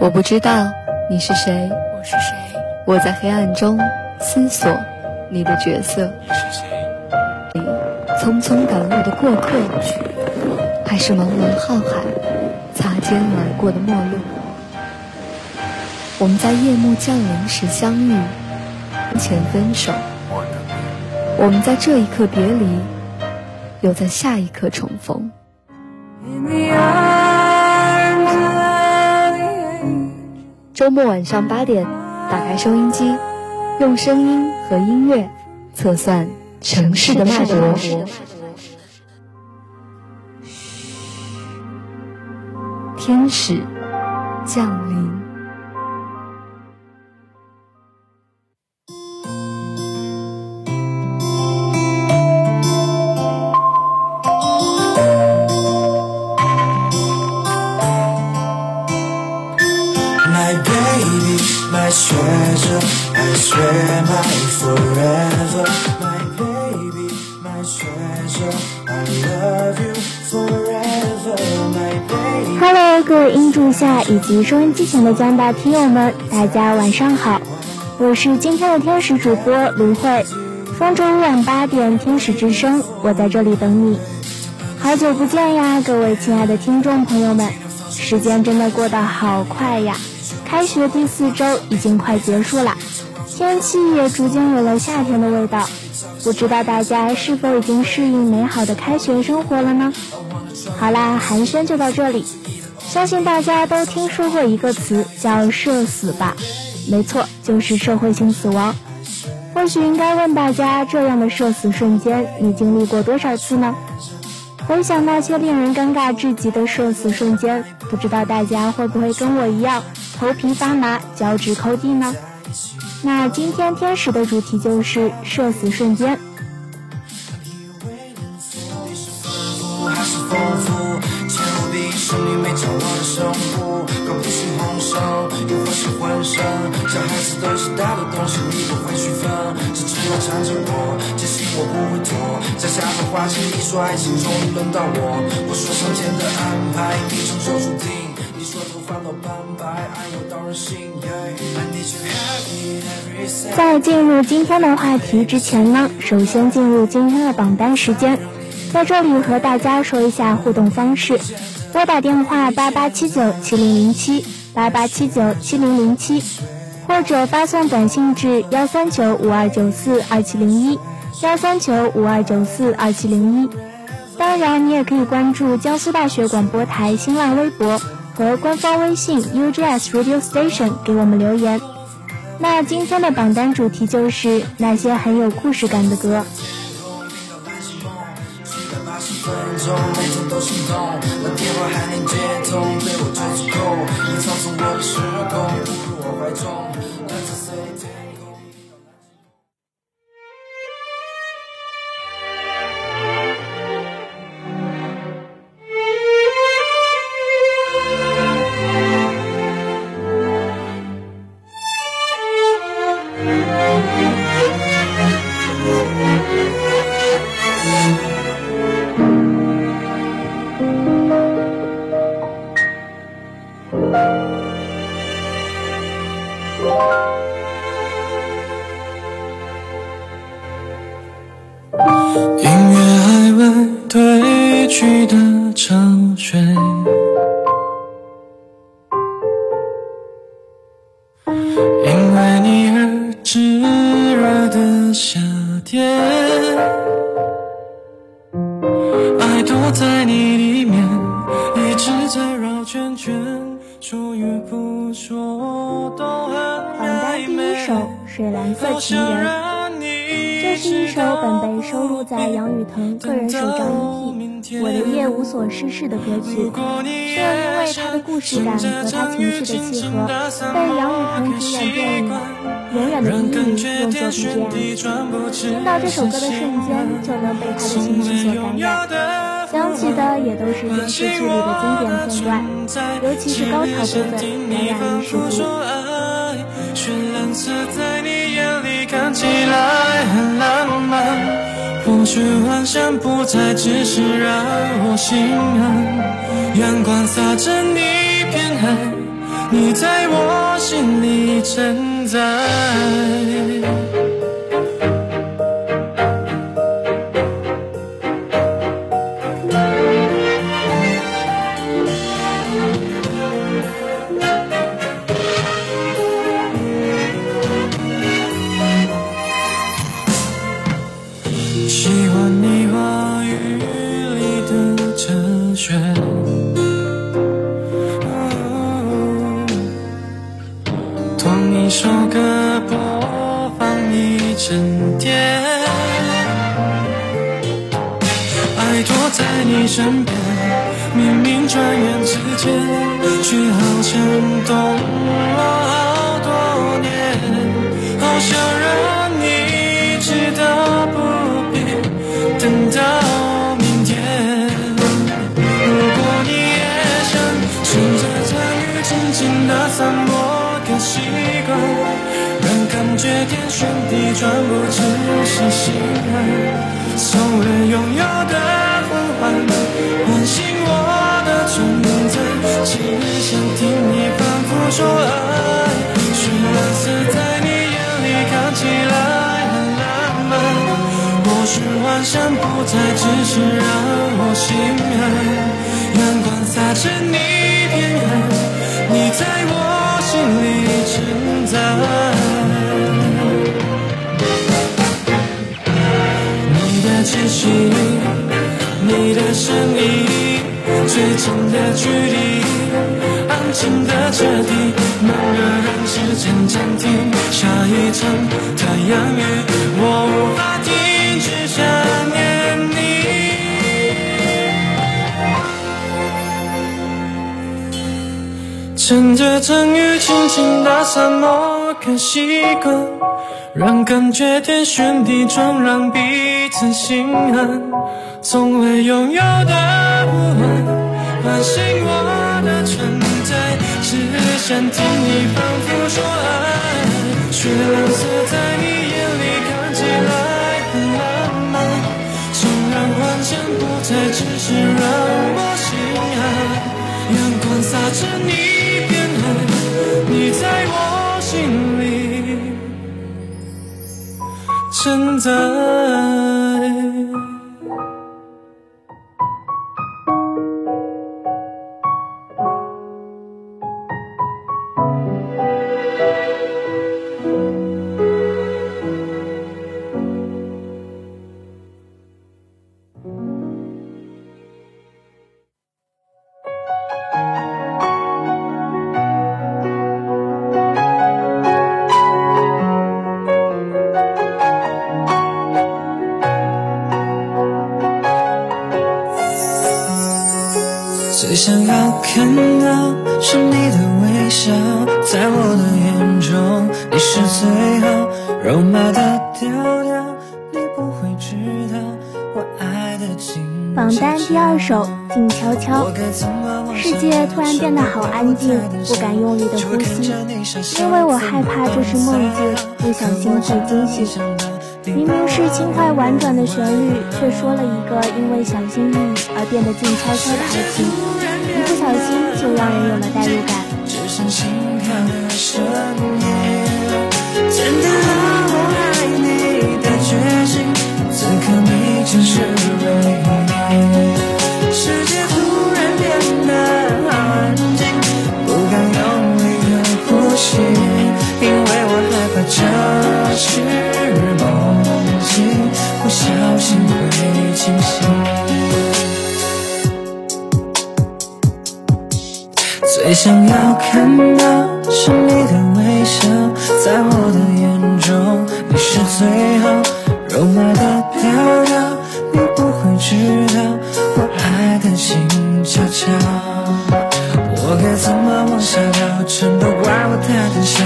我不知道你是谁，我是谁？我在黑暗中思索你的角色。你是谁？你匆匆赶路的过客，还是茫茫浩海擦肩而过的陌路？我们在夜幕降临时相遇，前分手。我们在这一刻别离，又在下一刻重逢。周末晚上八点，打开收音机，用声音和音乐测算城市的脉搏。天使降临。音柱下以及收音机前的江大听友们，大家晚上好，我是今天的天使主播卢慧。方舟晚八点，天使之声，我在这里等你。好久不见呀，各位亲爱的听众朋友们，时间真的过得好快呀！开学第四周已经快结束了，天气也逐渐有了夏天的味道。不知道大家是否已经适应美好的开学生活了呢？好啦，寒暄就到这里。相信大家都听说过一个词叫“社死”吧？没错，就是社会性死亡。或许应该问大家，这样的社死瞬间，你经历过多少次呢？回想那些令人尴尬至极的社死瞬间，不知道大家会不会跟我一样，头皮发麻，脚趾抠地呢？那今天天使的主题就是社死瞬间。小孩子都是大的东西，你不会区分，只知道缠着我，坚信我不会躲。在下的花心，你说爱情终于轮到我，我说上天的安排，命中就注定。你说头发都斑白，爱有道人心。在进入今天的话题之前呢，首先进入今天的榜单时间，在这里和大家说一下互动方式：拨打电话八八七九七零零七八八七九七零零七。或者发送短信至幺三九五二九四二七零一，幺三九五二九四二七零一。当然，你也可以关注江苏大学广播台新浪微博和官方微信 UGS Radio Station 给我们留言。那今天的榜单主题就是那些很有故事感的歌。每天都心动那电话还能接通被我就是控你操进我的时空扑入我怀中。沉睡。因为你而炙热的夏天，爱躲在你里面，一直在绕圈圈，说与不说都很暧昧。第一首来自情人。所事事的歌曲，却又因为他的故事感和他情绪的契合，被杨雨腾主演电影《永远的阴影》用作 BGM。听到这首歌的瞬间，就能被他的情绪所感染，想起的也都是电视剧里的经典片段，尤其是高潮部分，感染力十足。起来很浪漫或许幻想不再只是让我心安，阳光洒着你片海，你在我心里承载。在你身边，明明转眼之间，却好像懂了好多年。好想让你知道，不必等到明天。如果你也想趁着这雨轻轻的散，播个习惯，让感觉天旋地转，不只是心安，从未拥有的。唤醒我的存在，只想听你反复说爱。绚烂色在你眼里看起来很浪漫，或许幻想不再只是让我心安。阳光洒着你偏爱，你在我心里承载，最近的距离，安静的彻底，慢热让时间暂停。下一场太阳雨，我无法停止想念你。趁着阵雨轻轻打散，某个习惯，让感觉天旋地转，让彼此心安。从未拥有的，唤醒我的存在，只想听你反复说爱。雪蓝色在你眼里看起来很浪漫，纵然幻想不再只是让我心安。阳光洒着你偏爱，你在我心里承载。世界突然变得好安静，不敢用力的呼吸，因为我害怕这是梦境，不小心会惊醒。明明是轻快婉转的旋律，却说了一个因为小心翼翼而变得静悄悄的爱情。一不小心就让人有了代入感。只剩心跳的声音，坚定了我爱你的决心。此刻你就是是梦境，不小心会惊醒。最想要看到是你的微笑，在我的眼中你是最好，肉麻的调调，你不会知道我爱的静悄悄。我该怎么往下掉？全都怪我太胆小，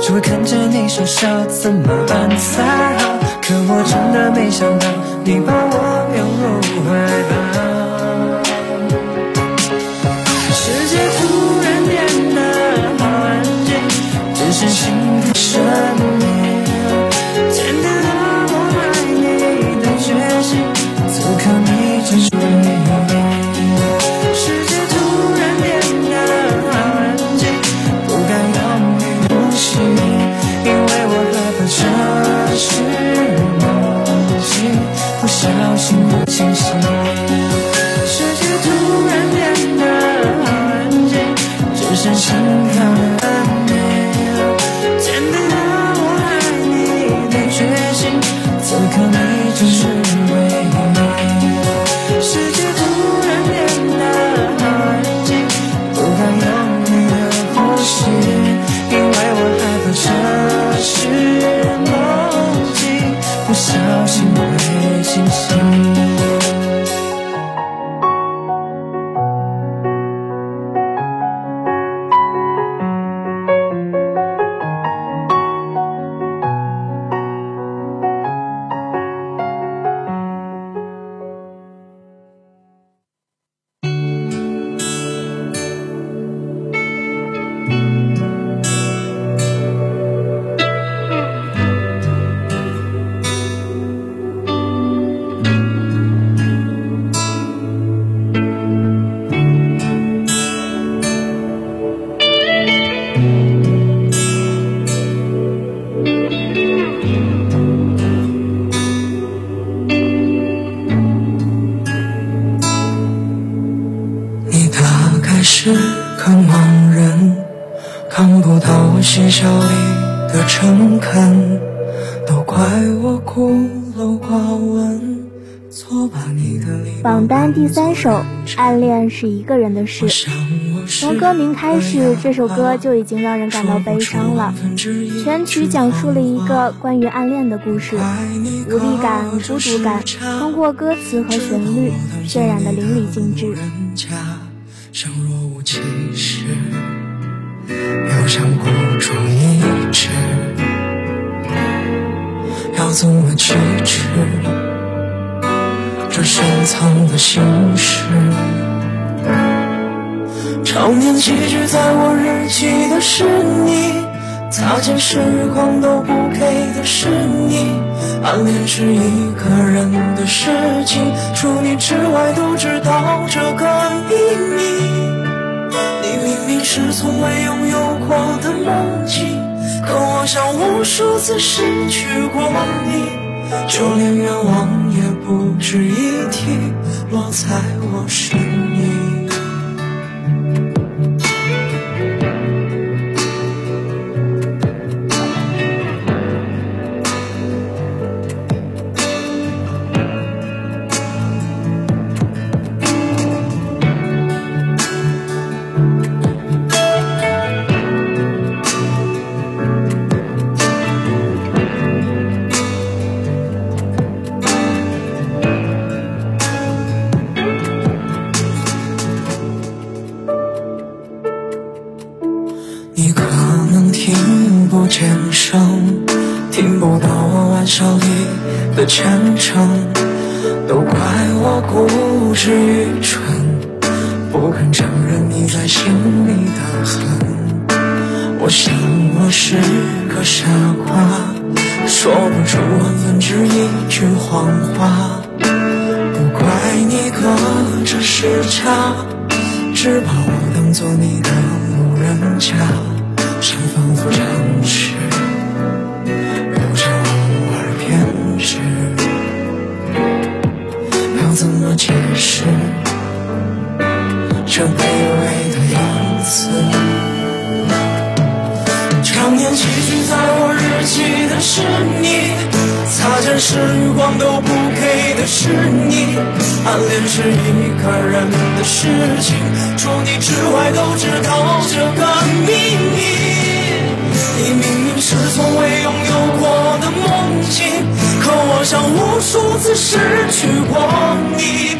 只会看着你傻笑，怎么办才好？可我真的没想到，你把我深深是个盲人，看不到嬉笑里的诚恳，都怪我孤陋寡闻，错把你的礼榜单第三首《暗恋是一个人的事》。从歌名开始，这首歌就已经让人感到悲伤了。全曲讲述了一个关于暗恋的故事，无力感、孤独感，通过歌词和旋律渲染的淋漓尽致。像若无其事，又像孤注一掷，要怎么启齿这深藏的心事？常年寄居在我日记的是你，擦肩时光都不给的是你。暗恋是一个人的事情，除你之外都知道这个秘密。你明明是从未拥有过的梦境，可我像无数次失去过你，就连愿望也不值一提，落在我身虔诚，都怪我固执愚蠢，不肯承认你在心里的恨。我想我是个傻瓜，说不出万分之一句谎话，不怪你隔着时差，只把我当做你的路人甲，像仿佛诚是这卑微的样子？常年寄居在我日记的是你，擦肩时光都不给的是你。暗恋是一个人的事情，除你之外都知道这个秘密。你明明是从未拥有过的梦境，可我像无数次失去过你，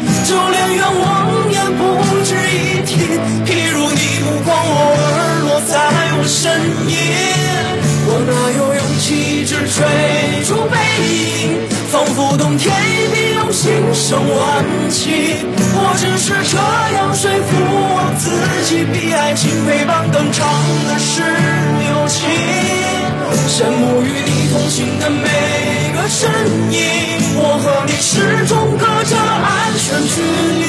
身影。我哪有勇气一直追逐背影？仿佛冬天一笔用心生万起。我只是这样说服我自己，比爱情陪伴更长的是友情。羡慕与你同行的每个身影，我和你始终隔着安全距离。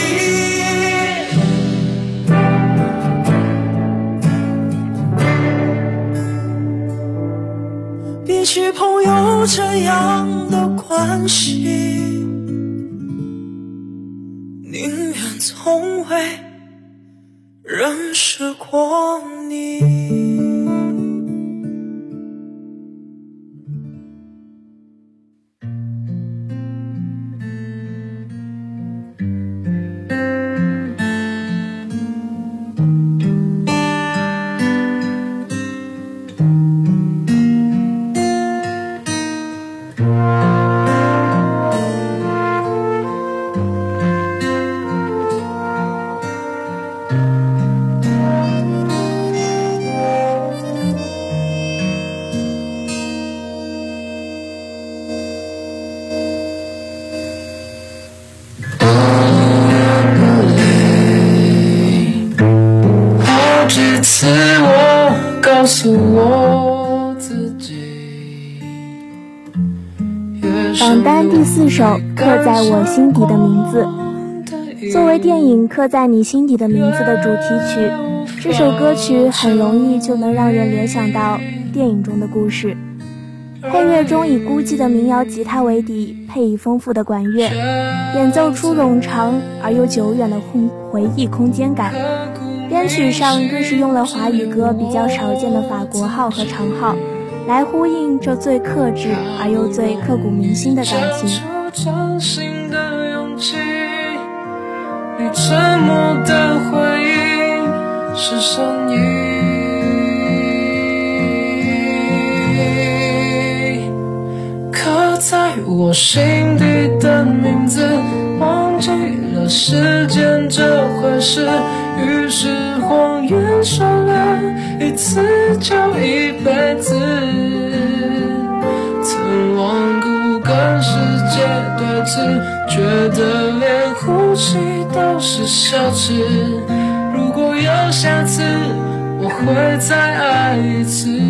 这样的关系，宁愿从未认识过你。告诉我自己。榜单第四首《刻在我心底的名字》，作为电影《刻在你心底的名字》的主题曲，这首歌曲很容易就能让人联想到电影中的故事。配乐中以孤寂的民谣吉他为底，配以丰富的管乐，演奏出冗长而又久远的空回忆空间感。编曲上更是用了华语歌比较少见的法国号和长号，来呼应这最克制而又最刻骨铭心的感情。你沉默的回应是声音，刻在我心底的名字，忘记时间这回事。于是谎言说了一次就一辈子，曾顽固跟世界对峙，觉得连呼吸都是奢侈。如果有下次，我会再爱一次。